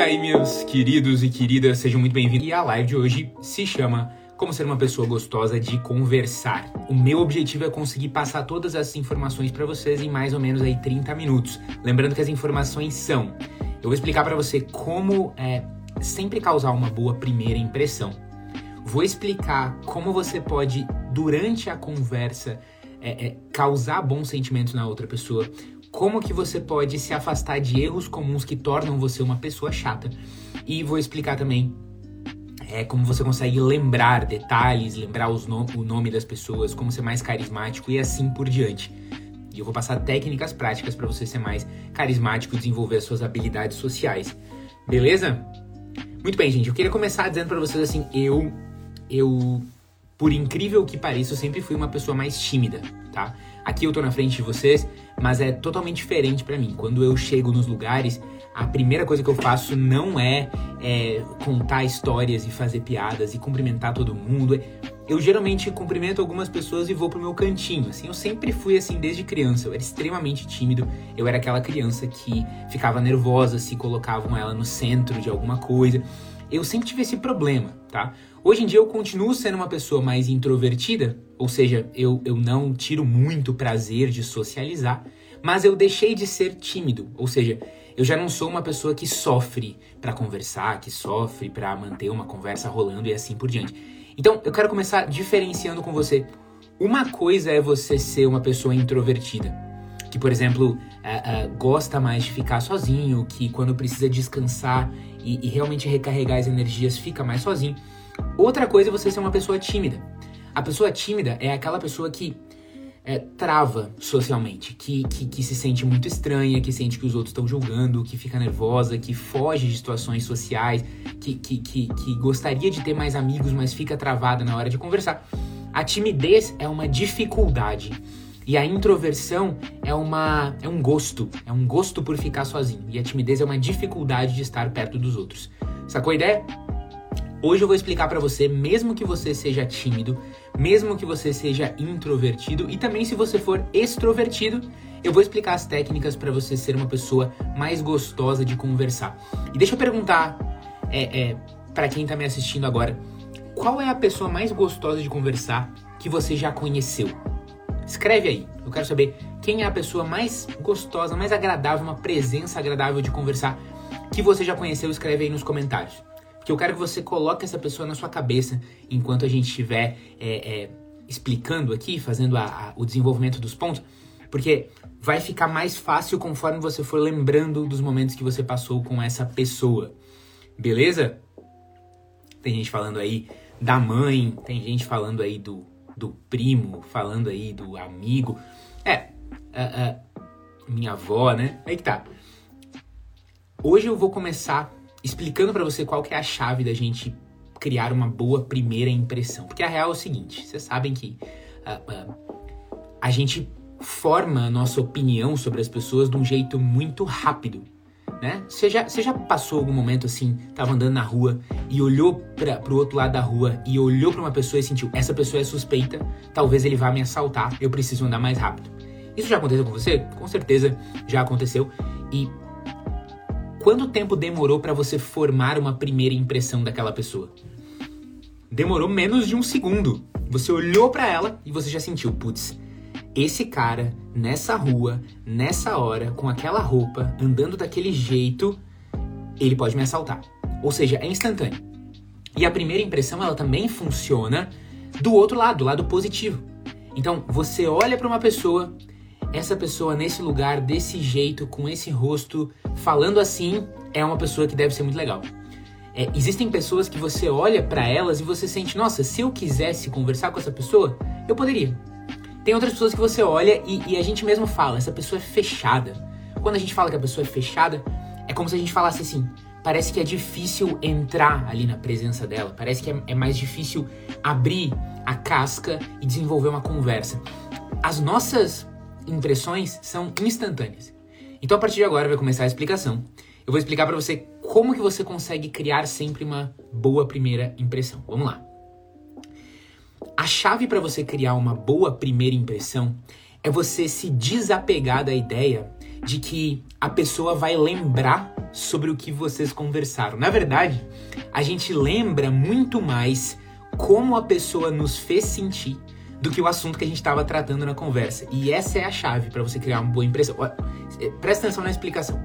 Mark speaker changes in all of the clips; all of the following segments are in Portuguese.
Speaker 1: aí, meus queridos e queridas, sejam muito bem-vindos. E a live de hoje se chama Como Ser uma Pessoa Gostosa de Conversar. O meu objetivo é conseguir passar todas essas informações para vocês em mais ou menos aí 30 minutos. Lembrando que as informações são: eu vou explicar para você como é, sempre causar uma boa primeira impressão. Vou explicar como você pode, durante a conversa, é, é, causar bons sentimentos na outra pessoa como que você pode se afastar de erros comuns que tornam você uma pessoa chata. E vou explicar também é, como você consegue lembrar detalhes, lembrar no o nome das pessoas, como ser mais carismático e assim por diante. E eu vou passar técnicas práticas para você ser mais carismático e desenvolver as suas habilidades sociais. Beleza? Muito bem, gente. Eu queria começar dizendo para vocês assim, eu eu por incrível que pareça, eu sempre fui uma pessoa mais tímida, tá? Aqui eu tô na frente de vocês, mas é totalmente diferente para mim. Quando eu chego nos lugares, a primeira coisa que eu faço não é, é, contar histórias e fazer piadas e cumprimentar todo mundo. Eu geralmente cumprimento algumas pessoas e vou pro meu cantinho. Assim, eu sempre fui assim desde criança. Eu era extremamente tímido. Eu era aquela criança que ficava nervosa se colocavam ela no centro de alguma coisa. Eu sempre tive esse problema, tá? Hoje em dia eu continuo sendo uma pessoa mais introvertida, ou seja, eu, eu não tiro muito prazer de socializar, mas eu deixei de ser tímido, ou seja, eu já não sou uma pessoa que sofre para conversar, que sofre para manter uma conversa rolando e assim por diante. Então, eu quero começar diferenciando com você. Uma coisa é você ser uma pessoa introvertida, que, por exemplo, uh, uh, gosta mais de ficar sozinho, que quando precisa descansar e, e realmente recarregar as energias fica mais sozinho. Outra coisa é você ser uma pessoa tímida. A pessoa tímida é aquela pessoa que é, trava socialmente, que, que, que, se sente muito estranha, que sente que os outros estão julgando, que fica nervosa, que foge de situações sociais, que, que, que, que gostaria de ter mais amigos, mas fica travada na hora de conversar. A timidez é uma dificuldade. E a introversão é, uma, é um gosto, é um gosto por ficar sozinho. E a timidez é uma dificuldade de estar perto dos outros. Sacou a ideia? Hoje eu vou explicar para você, mesmo que você seja tímido, mesmo que você seja introvertido e também se você for extrovertido, eu vou explicar as técnicas para você ser uma pessoa mais gostosa de conversar. E deixa eu perguntar é, é, para quem tá me assistindo agora, qual é a pessoa mais gostosa de conversar que você já conheceu? Escreve aí. Eu quero saber quem é a pessoa mais gostosa, mais agradável, uma presença agradável de conversar que você já conheceu. Escreve aí nos comentários que eu quero que você coloque essa pessoa na sua cabeça enquanto a gente estiver é, é, explicando aqui, fazendo a, a, o desenvolvimento dos pontos, porque vai ficar mais fácil conforme você for lembrando dos momentos que você passou com essa pessoa. Beleza? Tem gente falando aí da mãe, tem gente falando aí do, do primo, falando aí do amigo. É, minha avó, né? Aí que tá. Hoje eu vou começar explicando para você qual que é a chave da gente criar uma boa primeira impressão. Porque a real é o seguinte, vocês sabem que uh, uh, a gente forma a nossa opinião sobre as pessoas de um jeito muito rápido, né? Você já, você já passou algum momento assim, tava andando na rua e olhou para pro outro lado da rua e olhou para uma pessoa e sentiu, essa pessoa é suspeita, talvez ele vá me assaltar, eu preciso andar mais rápido. Isso já aconteceu com você? Com certeza já aconteceu. E Quanto tempo demorou para você formar uma primeira impressão daquela pessoa? Demorou menos de um segundo. Você olhou para ela e você já sentiu, putz, esse cara nessa rua, nessa hora, com aquela roupa, andando daquele jeito, ele pode me assaltar. Ou seja, é instantâneo. E a primeira impressão ela também funciona do outro lado, do lado positivo. Então, você olha para uma pessoa, essa pessoa nesse lugar, desse jeito, com esse rosto, falando assim, é uma pessoa que deve ser muito legal. É, existem pessoas que você olha para elas e você sente, nossa, se eu quisesse conversar com essa pessoa, eu poderia. Tem outras pessoas que você olha e, e a gente mesmo fala, essa pessoa é fechada. Quando a gente fala que a pessoa é fechada, é como se a gente falasse assim, parece que é difícil entrar ali na presença dela, parece que é, é mais difícil abrir a casca e desenvolver uma conversa. As nossas impressões são instantâneas. Então a partir de agora vai começar a explicação. Eu vou explicar para você como que você consegue criar sempre uma boa primeira impressão. Vamos lá. A chave para você criar uma boa primeira impressão é você se desapegar da ideia de que a pessoa vai lembrar sobre o que vocês conversaram. Na verdade, a gente lembra muito mais como a pessoa nos fez sentir do que o assunto que a gente estava tratando na conversa. E essa é a chave para você criar uma boa impressão. Eh, presta atenção na explicação.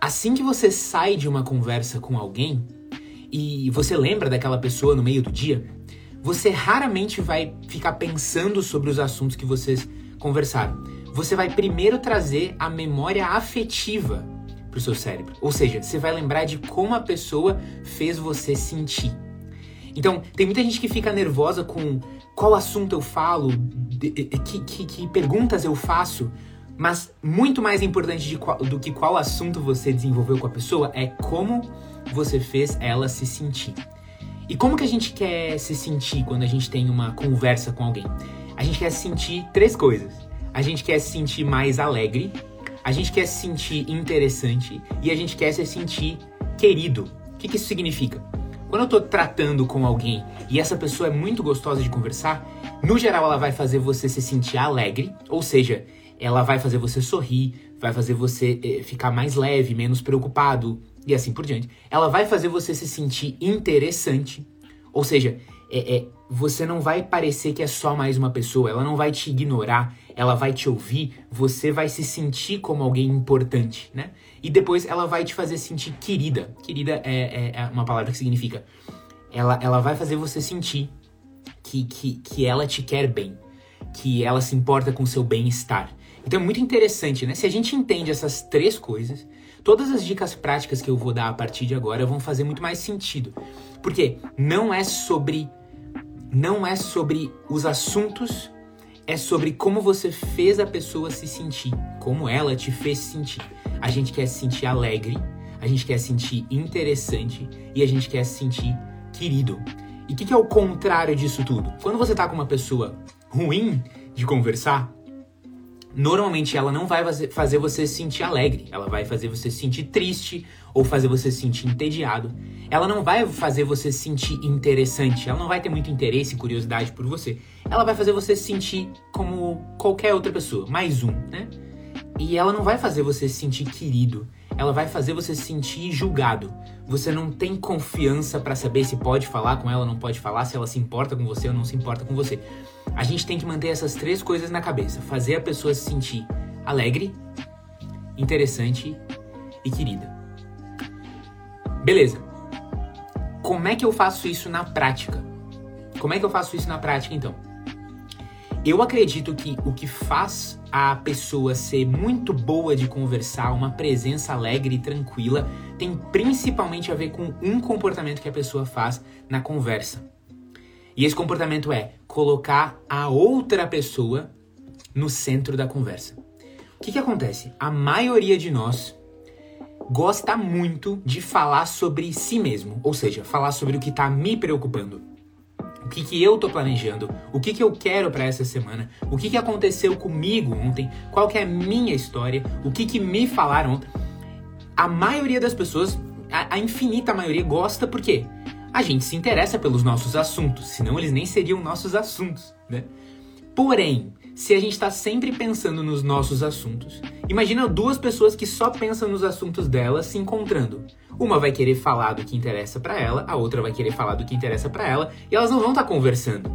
Speaker 1: Assim que você sai de uma conversa com alguém e você lembra daquela pessoa no meio do dia, você raramente vai ficar pensando sobre os assuntos que vocês conversaram. Você vai primeiro trazer a memória afetiva para o seu cérebro. Ou seja, você vai lembrar de como a pessoa fez você sentir. Então, tem muita gente que fica nervosa com qual assunto eu falo, de, que, que, que, perguntas eu faço, mas muito mais importante qual, do que qual assunto você desenvolveu com a pessoa é como você fez ela se sentir. E como que a gente quer se sentir quando a gente tem uma conversa com alguém? A gente quer sentir três coisas. A gente quer se sentir mais alegre, a gente quer se sentir interessante e a gente quer se sentir querido. O que, que isso significa? Quando eu tô tratando com alguém e essa pessoa é muito gostosa de conversar, no geral ela vai fazer você se sentir alegre, ou seja, ela vai fazer você sorrir, vai fazer você eh, ficar mais leve, menos preocupado e assim por diante. Ela vai fazer você se sentir interessante, ou seja, é, é, você não vai parecer que é só mais uma pessoa, ela não vai te ignorar, ela vai te ouvir, você vai se sentir como alguém importante, né? E depois ela vai te fazer sentir querida. Querida é, é, é uma palavra que significa. Ela, ela vai fazer você sentir que, que, que ela te quer bem, que ela se importa com o seu bem-estar. Então é muito interessante, né? Se a gente entende essas três coisas, todas as dicas práticas que eu vou dar a partir de agora vão fazer muito mais sentido. Porque não é sobre não é sobre os assuntos, é sobre como você fez a pessoa se sentir, como ela te fez sentir. A gente quer se sentir alegre, a gente quer se sentir interessante e a gente quer se sentir querido. E o que, que, é o contrário disso tudo? Quando você tá com uma pessoa ruim de conversar, normalmente ela não vai fazer você se sentir alegre, ela vai fazer você se sentir triste ou fazer você se sentir entediado. Ela não vai fazer você se sentir interessante, ela não vai ter muito interesse e curiosidade por você. Ela vai fazer você se sentir como qualquer outra pessoa, mais um, né? E ela não vai fazer você se sentir querido, ela vai fazer você se sentir julgado. Você não tem confiança para saber se pode falar com ela não pode falar, se ela se importa com você ou não se importa com você. A gente tem que manter essas três coisas na cabeça: fazer a pessoa se sentir alegre, interessante e querida. Beleza. Como é que eu faço isso na prática? Como é que eu faço isso na prática então? Eu acredito que o que faz a pessoa ser muito boa de conversar, uma presença alegre e tranquila, tem principalmente a ver com um comportamento que a pessoa faz na conversa. E esse comportamento é colocar a outra pessoa no centro da conversa. O que, que acontece? A maioria de nós gosta muito de falar sobre si mesmo, ou seja, falar sobre o que está me preocupando o que, que eu tô planejando, o que, que eu quero para essa semana, o que, que aconteceu comigo ontem, qual que é a minha história, o que, que me falaram ontem. A maioria das pessoas, a, a infinita maioria, gosta porque a gente se interessa pelos nossos assuntos, senão eles nem seriam nossos assuntos, né? Porém, se a gente está sempre pensando nos nossos assuntos, imagina duas pessoas que só pensam nos assuntos delas se encontrando. Uma vai querer falar do que interessa para ela, a outra vai querer falar do que interessa para ela, e elas não vão estar tá conversando.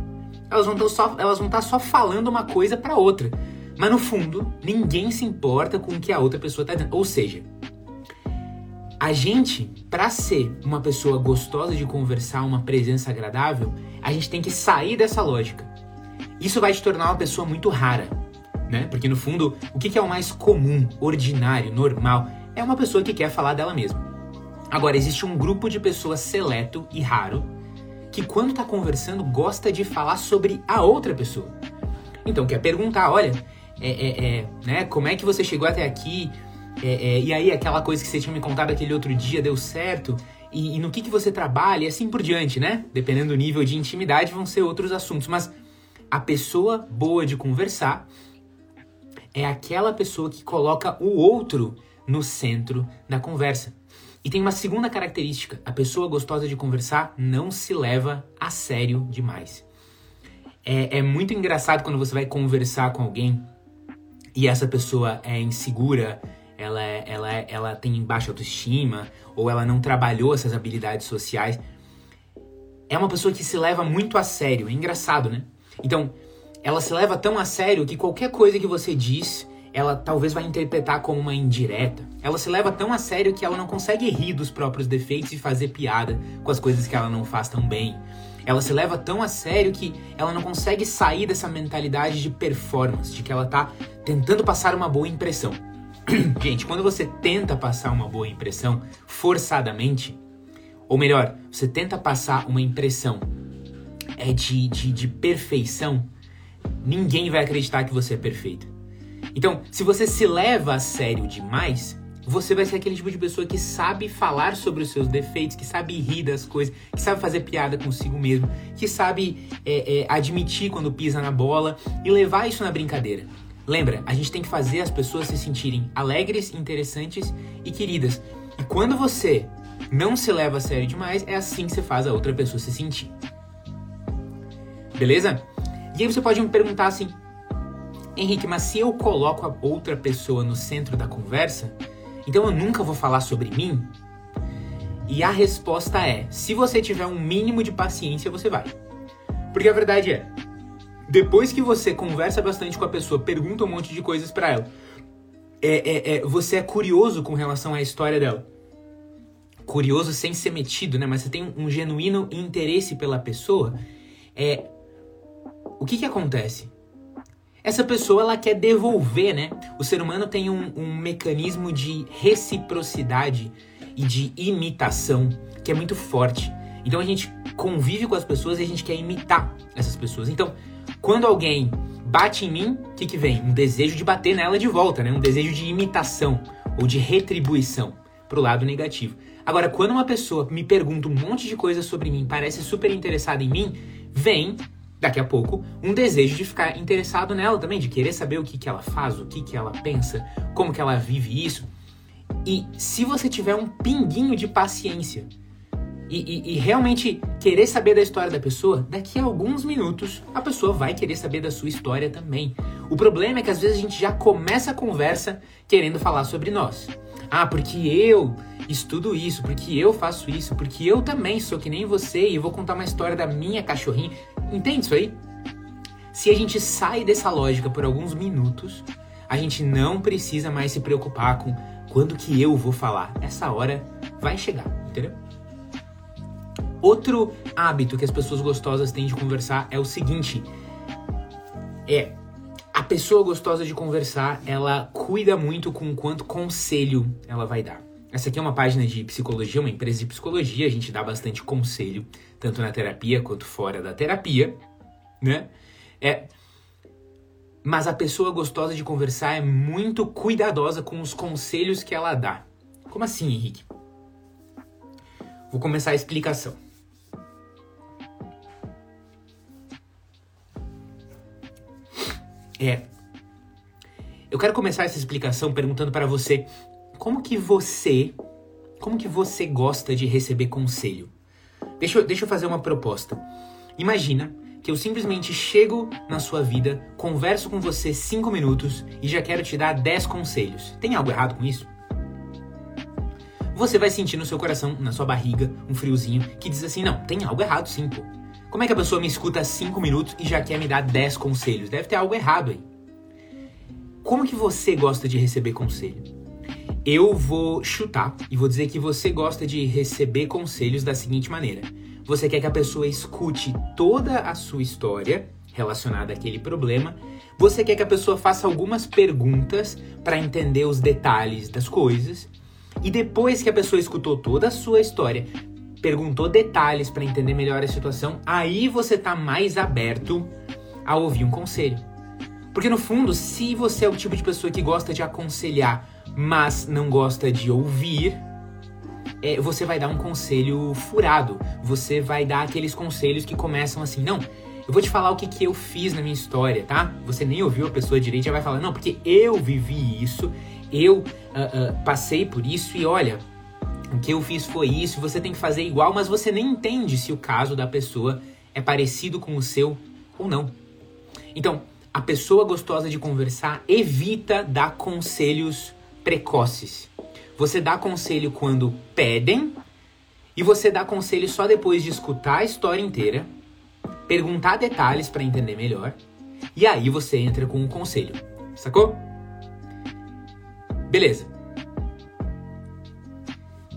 Speaker 1: Elas vão estar tá só falando uma coisa para outra. Mas no fundo, ninguém se importa com o que a outra pessoa está dizendo. Ou seja, a gente, para ser uma pessoa gostosa de conversar, uma presença agradável, a gente tem que sair dessa lógica. Isso vai te tornar uma pessoa muito rara, né? Porque no fundo, o que é o mais comum, ordinário, normal? É uma pessoa que quer falar dela mesma. Agora, existe um grupo de pessoas seleto e raro que, quando está conversando, gosta de falar sobre a outra pessoa. Então, quer perguntar: olha, é, é, é, né, como é que você chegou até aqui? É, é, e aí, aquela coisa que você tinha me contado aquele outro dia deu certo? E, e no que, que você trabalha? E assim por diante, né? Dependendo do nível de intimidade, vão ser outros assuntos. Mas a pessoa boa de conversar é aquela pessoa que coloca o outro no centro da conversa. E tem uma segunda característica: a pessoa gostosa de conversar não se leva a sério demais. É, é muito engraçado quando você vai conversar com alguém e essa pessoa é insegura, ela, ela, ela tem baixa autoestima, ou ela não trabalhou essas habilidades sociais. É uma pessoa que se leva muito a sério. É engraçado, né? Então, ela se leva tão a sério que qualquer coisa que você diz, ela talvez vai interpretar como uma indireta. Ela se leva tão a sério que ela não consegue rir dos próprios defeitos e fazer piada com as coisas que ela não faz tão bem. Ela se leva tão a sério que ela não consegue sair dessa mentalidade de performance, de que ela tá tentando passar uma boa impressão. Gente, quando você tenta passar uma boa impressão forçadamente, ou melhor, você tenta passar uma impressão é de, de, de perfeição, ninguém vai acreditar que você é perfeito. Então, se você se leva a sério demais, você vai ser aquele tipo de pessoa que sabe falar sobre os seus defeitos, que sabe rir das coisas, que sabe fazer piada consigo mesmo, que sabe é, é, admitir quando pisa na bola e levar isso na brincadeira. Lembra, a gente tem que fazer as pessoas se sentirem alegres, interessantes e queridas. E quando você não se leva a sério demais, é assim que você faz a outra pessoa se sentir. Beleza? E aí você pode me perguntar assim, Henrique, mas se eu coloco a outra pessoa no centro da conversa, então eu nunca vou falar sobre mim? E a resposta é: se você tiver um mínimo de paciência, você vai. Porque a verdade é, depois que você conversa bastante com a pessoa, pergunta um monte de coisas para ela, é, é, é, você é curioso com relação à história dela. Curioso sem ser metido, né? Mas você tem um genuíno interesse pela pessoa. É, o que que acontece? Essa pessoa ela quer devolver, né? O ser humano tem um, um mecanismo de reciprocidade e de imitação que é muito forte. Então a gente convive com as pessoas e a gente quer imitar essas pessoas. Então, quando alguém bate em mim, o que, que vem? Um desejo de bater nela de volta, né? Um desejo de imitação ou de retribuição pro lado negativo. Agora, quando uma pessoa me pergunta um monte de coisas sobre mim, parece super interessada em mim, vem daqui a pouco, um desejo de ficar interessado nela também, de querer saber o que, que ela faz, o que, que ela pensa, como que ela vive isso. E se você tiver um pinguinho de paciência e, e, e, realmente querer saber da história da pessoa, daqui a alguns minutos a pessoa vai querer saber da sua história também. O problema é que às vezes a gente já começa a conversa querendo falar sobre nós. Ah, porque eu estudo isso, porque eu faço isso, porque eu também sou que nem você e vou contar uma história da minha cachorrinha. Entende isso aí? Se a gente sai dessa lógica por alguns minutos, a gente não precisa mais se preocupar com quando que eu vou falar. Essa hora vai chegar, entendeu? Outro hábito que as pessoas gostosas têm de conversar é o seguinte: é a pessoa gostosa de conversar, ela cuida muito com quanto conselho ela vai dar. Essa aqui é uma página de psicologia, uma empresa de psicologia, a gente dá bastante conselho, tanto na terapia quanto fora da terapia, né? É, mas a pessoa gostosa de conversar é muito cuidadosa com os conselhos que ela dá. Como assim, Henrique? Vou começar a explicação. É. Eu quero começar essa explicação perguntando para você como que você, como que você gosta de receber conselho? Deixa eu, deixa eu fazer uma proposta. Imagina que eu simplesmente chego na sua vida, converso com você cinco minutos e já quero te dar 10 conselhos. Tem algo errado com isso? Você vai sentir no seu coração, na sua barriga, um friozinho que diz assim: não, tem algo errado sim, pô. Como é que a pessoa me escuta cinco minutos e já quer me dar 10 conselhos? Deve ter algo errado aí. Como que você gosta de receber conselho? Eu vou chutar e vou dizer que você gosta de receber conselhos da seguinte maneira: você quer que a pessoa escute toda a sua história relacionada àquele problema, você quer que a pessoa faça algumas perguntas para entender os detalhes das coisas, e depois que a pessoa escutou toda a sua história, perguntou detalhes para entender melhor a situação, aí você está mais aberto a ouvir um conselho. Porque no fundo, se você é o tipo de pessoa que gosta de aconselhar mas não gosta de ouvir, é, você vai dar um conselho furado. Você vai dar aqueles conselhos que começam assim, não, eu vou te falar o que, que eu fiz na minha história, tá? Você nem ouviu a pessoa direito, já vai falar, não, porque eu vivi isso, eu uh, uh, passei por isso e olha, o que eu fiz foi isso, você tem que fazer igual, mas você nem entende se o caso da pessoa é parecido com o seu ou não. Então, a pessoa gostosa de conversar evita dar conselhos precoces. Você dá conselho quando pedem e você dá conselho só depois de escutar a história inteira, perguntar detalhes para entender melhor e aí você entra com um conselho. Sacou? Beleza.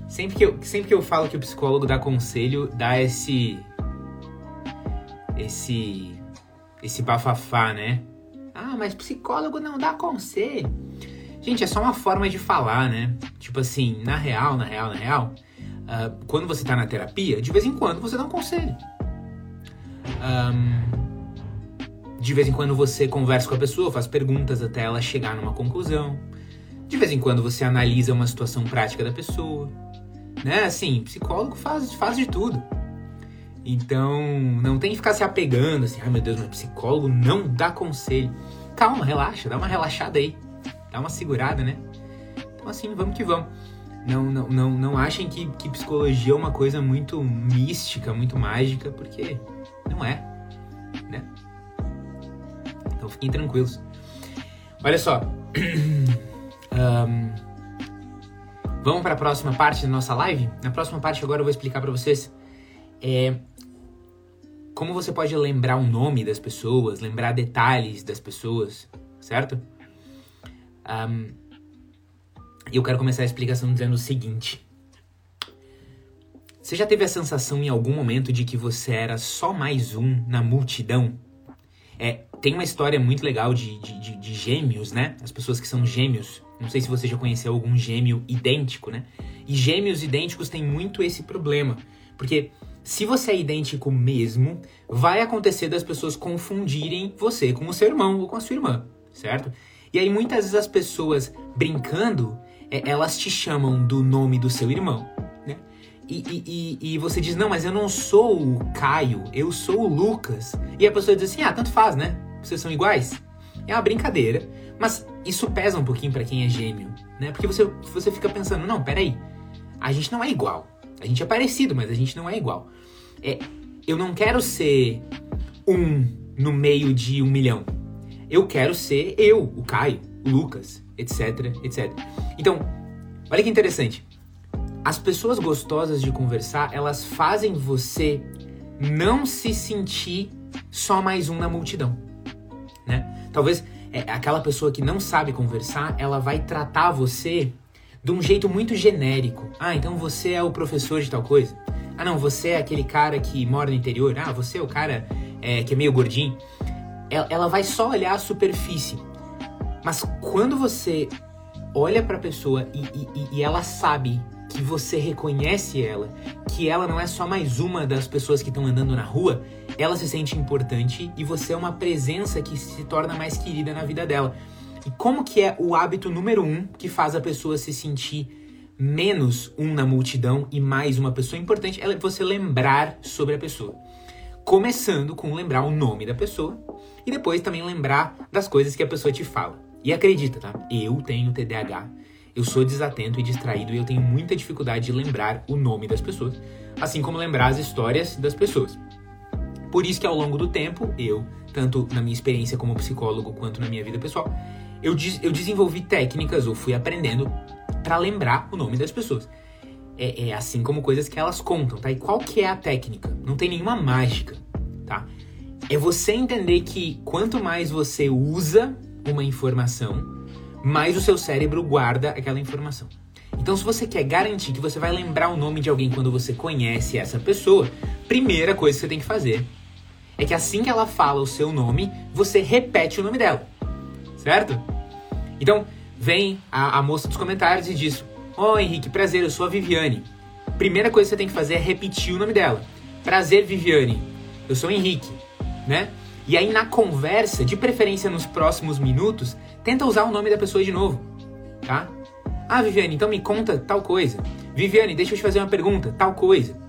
Speaker 1: Sempre que, eu, sempre que eu falo que o psicólogo dá conselho, dá esse. Esse. Esse bafafá, né? Ah, mas psicólogo não dá conselho. Gente, é só uma forma de falar, né? Tipo assim, na real, na real, na real, uh, quando você tá na terapia, de vez em quando você dá um conselho. Um, de vez em quando você conversa com a pessoa, faz perguntas até ela chegar numa conclusão. De vez em quando você analisa uma situação prática da pessoa. Né? Assim, psicólogo faz, faz de tudo. Então, não tem que ficar se apegando assim, ai meu Deus, mas psicólogo não dá conselho. Calma, relaxa, dá uma relaxada aí. Dá uma segurada, né? Então, assim, vamos que vamos. Não, não, não, não achem que, que psicologia é uma coisa muito mística, muito mágica, porque não é, né? Então fiquem tranquilos. Olha só. um, vamos para a próxima parte da nossa live? Na próxima parte agora eu vou explicar para vocês é, como você pode lembrar o nome das pessoas, lembrar detalhes das pessoas, certo? Um, eu quero começar a explicação dizendo o seguinte. Você já teve a sensação em algum momento de que você era só mais um na multidão? É, tem uma história muito legal de, de, de, gêmeos, né? As pessoas que são gêmeos. Não sei se você já conheceu algum gêmeo idêntico, né? E gêmeos idênticos têm muito esse problema. Porque se você é idêntico mesmo, vai acontecer das pessoas confundirem você com o seu irmão ou com a sua irmã, certo? E aí muitas vezes as pessoas brincando, é, elas te chamam do nome do seu irmão, né? E, e, e, e, você diz, não, mas eu não sou o Caio, eu sou o Lucas. E a pessoa diz assim, ah, tanto faz, né? Vocês são iguais. É uma brincadeira, mas isso pesa um pouquinho para quem é gêmeo, né? Porque você, você fica pensando, não, peraí, a gente não é igual. A gente é parecido, mas a gente não é igual. É, eu não quero ser um no meio de um milhão. Eu quero ser eu, o Caio, o Lucas, etc, etc. Então, olha que interessante. As pessoas gostosas de conversar, elas fazem você não se sentir só mais um na multidão, né? Talvez é, aquela pessoa que não sabe conversar, ela vai tratar você de um jeito muito genérico. Ah, então você é o professor de tal coisa. Ah, não, você é aquele cara que mora no interior. Ah, você é o cara é, que é meio gordinho. Ela, vai só olhar a superfície. Mas quando você olha para a pessoa e, e, e ela sabe que você reconhece ela, que ela não é só mais uma das pessoas que estão andando na rua, ela se sente importante e você é uma presença que se torna mais querida na vida dela. E como que é o hábito número um que faz a pessoa se sentir menos um na multidão e mais uma pessoa importante? É você lembrar sobre a pessoa. Começando com lembrar o nome da pessoa e depois também lembrar das coisas que a pessoa te fala. E acredita, tá? Eu tenho TDAH, eu sou desatento e distraído e eu tenho muita dificuldade de lembrar o nome das pessoas, assim como lembrar as histórias das pessoas. Por isso que ao longo do tempo, eu, tanto na minha experiência como psicólogo quanto na minha vida pessoal, eu, eu desenvolvi técnicas ou fui aprendendo para lembrar o nome das pessoas. É, é, assim como coisas que elas contam, tá? E qual que é a técnica? Não tem nenhuma mágica, tá? É você entender que quanto mais você usa uma informação, mais o seu cérebro guarda aquela informação. Então, se você quer garantir que você vai lembrar o nome de alguém quando você conhece essa pessoa, primeira coisa que você tem que fazer é que assim que ela fala o seu nome, você repete o nome dela certo? Então, vem a, a moça dos comentários e diz: Ó oh, Henrique, prazer, eu sou a Viviane. Primeira coisa que você tem que fazer é repetir o nome dela. Prazer, Viviane. Eu sou o Henrique, né? E aí na conversa, de preferência nos próximos minutos, tenta usar o nome da pessoa de novo, tá? Ah, Viviane, então me conta tal coisa. Viviane, deixa eu te fazer uma pergunta, tal coisa.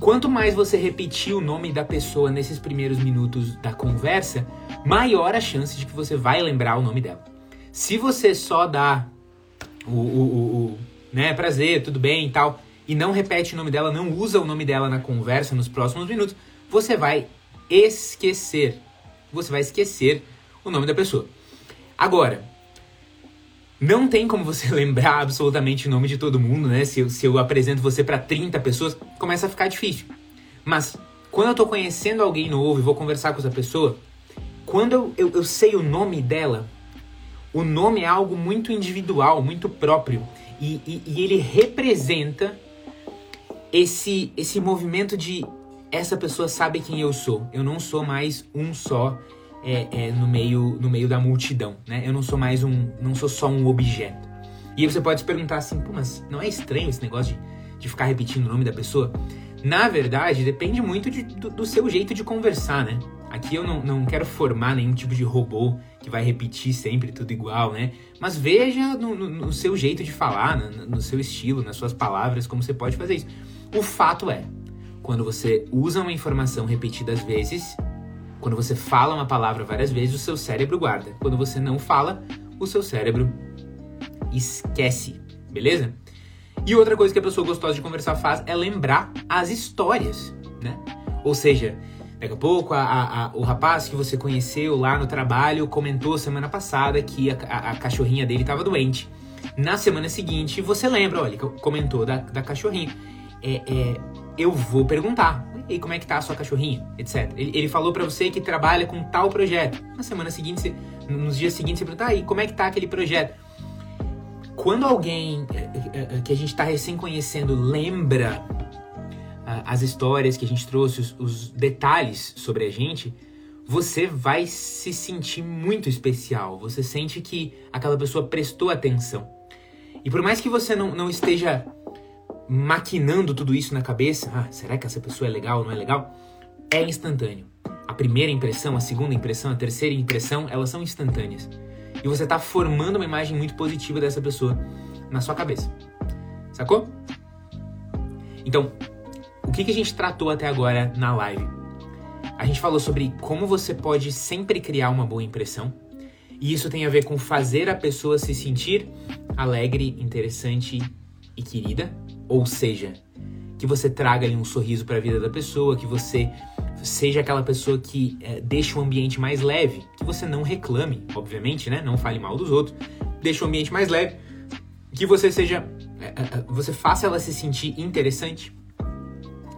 Speaker 1: Quanto mais você repetir o nome da pessoa nesses primeiros minutos da conversa, maior a chance de que você vai lembrar o nome dela. Se você só dá o, o, o, o né, prazer, tudo bem e tal, e não repete o nome dela, não usa o nome dela na conversa nos próximos minutos, você vai esquecer. Você vai esquecer o nome da pessoa. Agora, Não tem como você lembrar absolutamente o nome de todo mundo, né? Se eu, se eu apresento você para 30 pessoas, começa a ficar difícil. Mas quando eu tô conhecendo alguém novo e vou conversar com essa pessoa, quando eu, eu, eu sei o nome dela, o nome é algo muito individual, muito próprio. E, e, e ele representa esse, esse movimento de essa pessoa sabe quem eu sou. Eu não sou mais um só é, é, no, meio, no meio da multidão, né? Eu não sou mais um, não sou só um objeto. E aí você pode se perguntar assim, Pô, mas não é estranho esse negócio de, de ficar repetindo o nome da pessoa? Na verdade, depende muito de, do, do, seu jeito de conversar, né? Aqui eu não, não quero formar nenhum tipo de robô que vai repetir sempre tudo igual, né? Mas veja no, no, no seu jeito de falar, no, no seu estilo, nas suas palavras, como você pode fazer isso. O fato é, quando você usa uma informação repetidas vezes, quando você fala uma palavra várias vezes, o seu cérebro guarda. Quando você não fala, o seu cérebro esquece, beleza? E outra coisa que a pessoa gostosa de conversar faz é lembrar as histórias, né? Ou seja, daqui a pouco a, a, a, o rapaz que você conheceu lá no trabalho comentou semana passada que a, cachorrinha dele estava doente. Na semana seguinte, você lembra, olha, comentou da, da cachorrinha. É, é, eu vou perguntar, e como é que tá a sua cachorrinha, etc. Ele, ele falou para você que trabalha com tal projeto. Na semana seguinte, nos dias seguintes, você pergunta, ah, e como é que tá aquele projeto? Quando alguém eh, eh, eh, que a gente está recém conhecendo lembra ah, as histórias que a gente trouxe, os, os detalhes sobre a gente, você vai se sentir muito especial. Você sente que aquela pessoa prestou atenção. E por mais que você não, não esteja maquinando tudo isso na cabeça, ah, será que essa pessoa é legal ou não é legal? É instantâneo. A primeira impressão, a segunda impressão, a terceira impressão, elas são instantâneas. E você está formando uma imagem muito positiva dessa pessoa na sua cabeça. Sacou? Então, o que, que a gente tratou até agora na live? A gente falou sobre como você pode sempre criar uma boa impressão. E isso tem a ver com fazer a pessoa se sentir alegre, interessante e querida ou seja, que você traga ali um sorriso para a vida da pessoa, que você seja aquela pessoa que é, deixa o ambiente mais leve, que você não reclame, obviamente, né? Não fale mal dos outros, deixa o ambiente mais leve, que você seja, é, você faça ela se sentir interessante,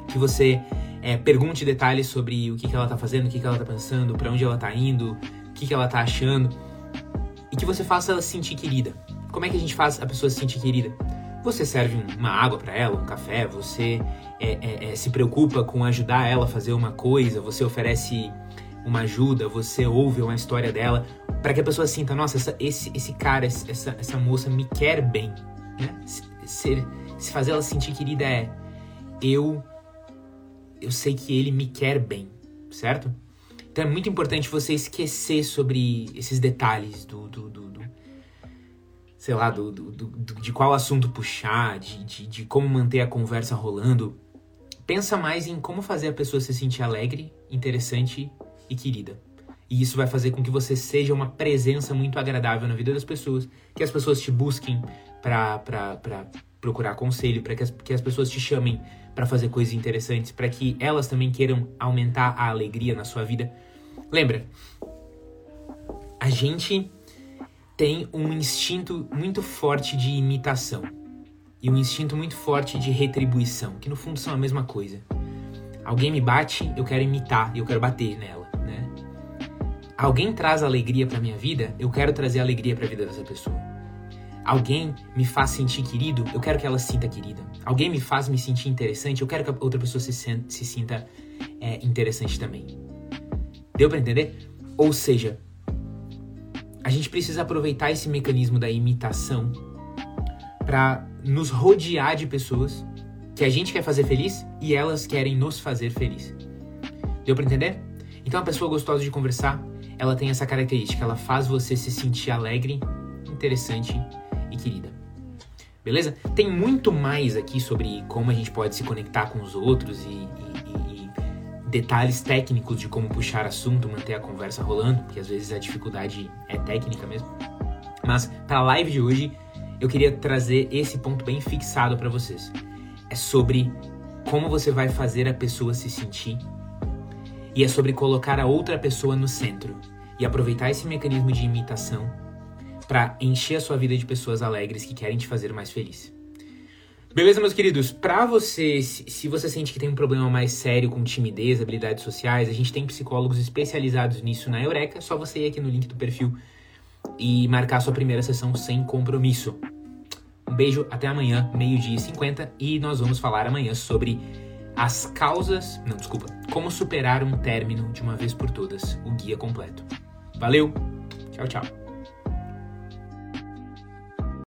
Speaker 1: que você é, pergunte detalhes sobre o que, que ela tá fazendo, o que, que ela tá pensando, para onde ela tá indo, o que, que ela tá achando, e que você faça ela se sentir querida. Como é que a gente faz a pessoa se sentir querida? Você serve uma água para ela, um café, você é, é, é, se preocupa com ajudar ela a fazer uma coisa, você oferece uma ajuda, você ouve uma história dela, para que a pessoa sinta, nossa, essa, esse, esse cara, essa, essa moça me quer bem. Né? Se, se fazer ela sentir querida é eu eu sei que ele me quer bem, certo? Então é muito importante você esquecer sobre esses detalhes do, do, do sei lá, do, do, do, de qual assunto puxar, de, de, de como manter a conversa rolando. Pensa mais em como fazer a pessoa se sentir alegre, interessante e querida. E isso vai fazer com que você seja uma presença muito agradável na vida das pessoas, que as pessoas te busquem para procurar conselho, para que as, que as pessoas te chamem para fazer coisas interessantes, para que elas também queiram aumentar a alegria na sua vida. Lembra, a gente tem um instinto muito forte de imitação e um instinto muito forte de retribuição, que no fundo são a mesma coisa. Alguém me bate, eu quero imitar, eu quero bater nela, né? Alguém traz alegria para minha vida, eu quero trazer alegria para a vida dessa pessoa. Alguém me faz sentir querido, eu quero que ela se sinta querida. Alguém me faz me sentir interessante, eu quero que a outra pessoa se, se sinta é, interessante também. Deu para entender? Ou seja, a gente precisa aproveitar esse mecanismo da imitação para nos rodear de pessoas que a gente quer fazer feliz e elas querem nos fazer feliz. Deu para entender? Então a pessoa gostosa de conversar, ela tem essa característica, ela faz você se sentir alegre, interessante e querida. Beleza? Tem muito mais aqui sobre como a gente pode se conectar com os outros e, e, detalhes técnicos de como puxar assunto, manter a conversa rolando, porque às vezes a dificuldade é técnica mesmo. Mas para a live de hoje, eu queria trazer esse ponto bem fixado para vocês. É sobre como você vai fazer a pessoa se sentir e é sobre colocar a outra pessoa no centro e aproveitar esse mecanismo de imitação para encher a sua vida de pessoas alegres que querem te fazer mais feliz. Beleza, meus queridos? Pra você, se você sente que tem um problema mais sério com timidez, habilidades sociais, a gente tem psicólogos especializados nisso na Eureka. Só você ir aqui no link do perfil e marcar sua primeira sessão sem compromisso. Um beijo, até amanhã, meio-dia e 50, e nós vamos falar amanhã sobre as causas. Não, desculpa. Como superar um término de uma vez por todas. O guia completo. Valeu! Tchau, tchau.